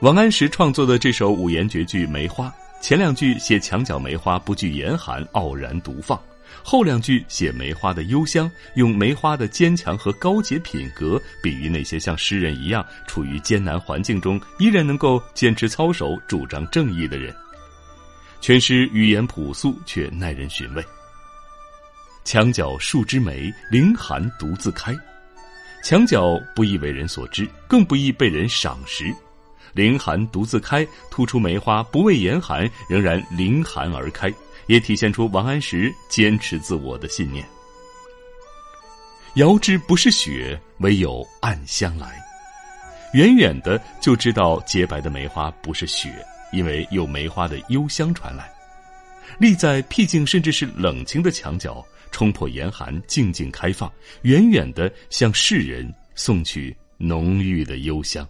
王安石创作的这首五言绝句《梅花》，前两句写墙角梅花不惧严寒，傲然独放；后两句写梅花的幽香，用梅花的坚强和高洁品格，比喻那些像诗人一样处于艰难环境中依然能够坚持操守、主张正义的人。全诗语言朴素，却耐人寻味。墙角数枝梅，凌寒独自开。墙角不易为人所知，更不易被人赏识。凌寒独自开，突出梅花不畏严寒，仍然凌寒而开，也体现出王安石坚持自我的信念。遥知不是雪，唯有暗香来。远远的就知道洁白的梅花不是雪，因为有梅花的幽香传来。立在僻静甚至是冷清的墙角，冲破严寒，静静开放，远远的向世人送去浓郁的幽香。